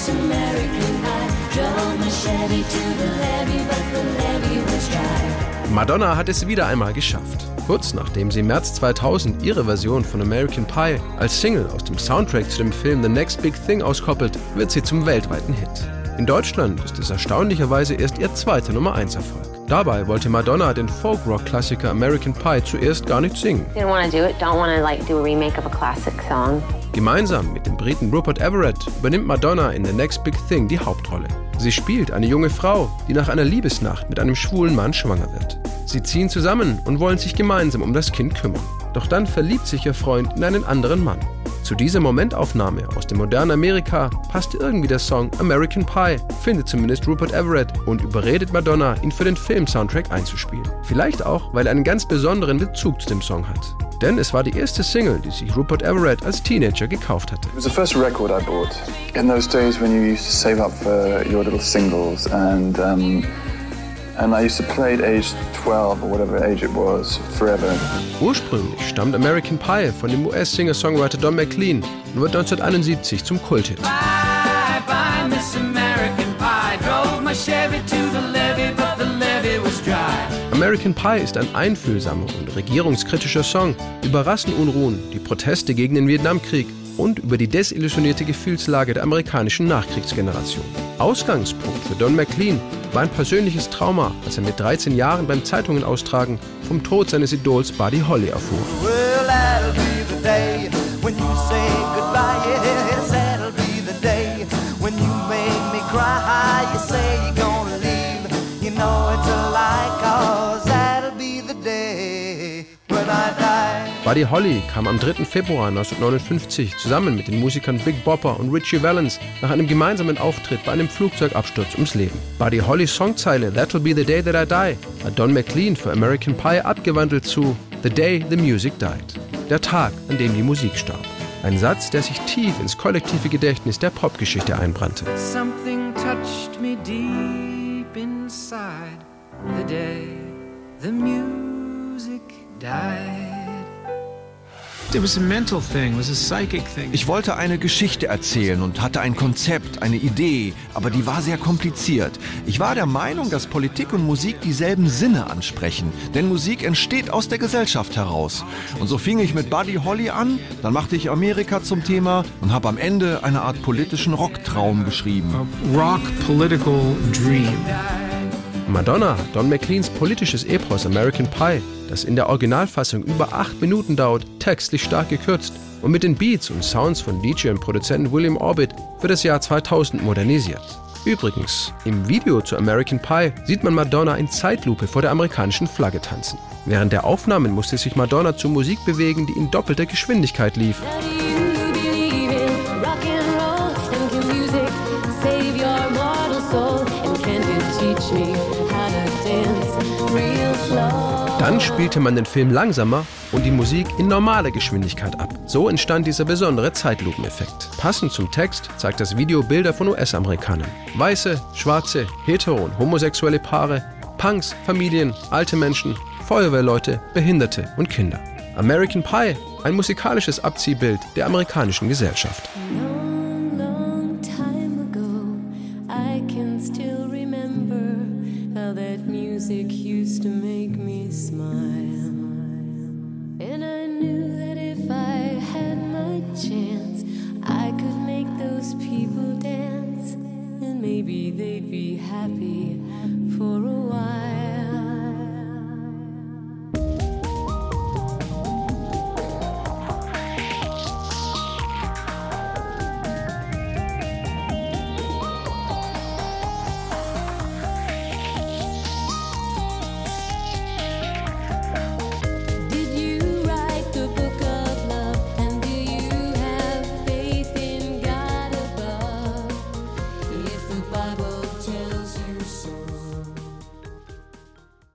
Miss American Pie. Drove my Chevy to the levee, but the levee was dry. Madonna hat es wieder einmal geschafft. Kurz nachdem sie im März 2000 ihre Version von American Pie als Single aus dem Soundtrack zu dem Film The Next Big Thing auskoppelt, wird sie zum weltweiten Hit. In Deutschland ist es erstaunlicherweise erst ihr zweiter Nummer 1 Erfolg. Dabei wollte Madonna den Folk-Rock-Klassiker American Pie zuerst gar nicht singen. Gemeinsam mit dem Briten Rupert Everett übernimmt Madonna in The Next Big Thing die Hauptrolle. Sie spielt eine junge Frau, die nach einer Liebesnacht mit einem schwulen Mann schwanger wird. Sie ziehen zusammen und wollen sich gemeinsam um das Kind kümmern. Doch dann verliebt sich ihr Freund in einen anderen Mann. Zu dieser Momentaufnahme aus dem modernen Amerika passt irgendwie der Song American Pie, findet zumindest Rupert Everett und überredet Madonna, ihn für den Film-Soundtrack einzuspielen. Vielleicht auch, weil er einen ganz besonderen Bezug zu dem Song hat. Denn es war die erste Single, die sich Rupert Everett als Teenager gekauft hatte. It was the first record I bought. In those days when you used to save up for your little singles, and um, and I used to play at age 12 or whatever age it was forever. Ursprünglich stammt American Pie von dem US-Singer-Songwriter Don McLean und wird 1971 zum Kulthit. Bye bye, Miss American Pie. Drove my Chevy to the levee, but the levee was dry. American Pie ist ein einfühlsamer und regierungskritischer Song über Rassenunruhen, die Proteste gegen den Vietnamkrieg und über die desillusionierte Gefühlslage der amerikanischen Nachkriegsgeneration. Ausgangspunkt für Don McLean war ein persönliches Trauma, als er mit 13 Jahren beim Zeitungen austragen vom Tod seines Idols Buddy Holly erfuhr. Well, Buddy Holly kam am 3. Februar 1959 zusammen mit den Musikern Big Bopper und Richie Valens nach einem gemeinsamen Auftritt bei einem Flugzeugabsturz ums Leben. Buddy Hollys Songzeile That'll be the day that I die hat Don McLean für American Pie abgewandelt zu The Day the Music Died. Der Tag, an dem die Musik starb. Ein Satz, der sich tief ins kollektive Gedächtnis der Popgeschichte einbrannte. Something touched me deep inside the day the music died. Ich wollte eine Geschichte erzählen und hatte ein Konzept, eine Idee, aber die war sehr kompliziert. Ich war der Meinung, dass Politik und Musik dieselben Sinne ansprechen, denn Musik entsteht aus der Gesellschaft heraus. Und so fing ich mit Buddy Holly an, dann machte ich Amerika zum Thema und habe am Ende eine Art politischen Rocktraum geschrieben. Rock political dream. Madonna Don McLeans politisches Epos American Pie, das in der Originalfassung über acht Minuten dauert, textlich stark gekürzt und mit den Beats und Sounds von DJ und Produzent William Orbit für das Jahr 2000 modernisiert. Übrigens, im Video zu American Pie sieht man Madonna in Zeitlupe vor der amerikanischen Flagge tanzen. Während der Aufnahmen musste sich Madonna zur Musik bewegen, die in doppelter Geschwindigkeit lief. Dann spielte man den Film langsamer und die Musik in normaler Geschwindigkeit ab. So entstand dieser besondere Zeitlupeneffekt. Passend zum Text zeigt das Video Bilder von US-Amerikanern. Weiße, schwarze, hetero und homosexuelle Paare, Punks, Familien, alte Menschen, Feuerwehrleute, Behinderte und Kinder. American Pie, ein musikalisches Abziehbild der amerikanischen Gesellschaft. Long, music used to make me smile. And I knew that if I had my chance, I could make those people dance. And maybe they'd be happy for a while.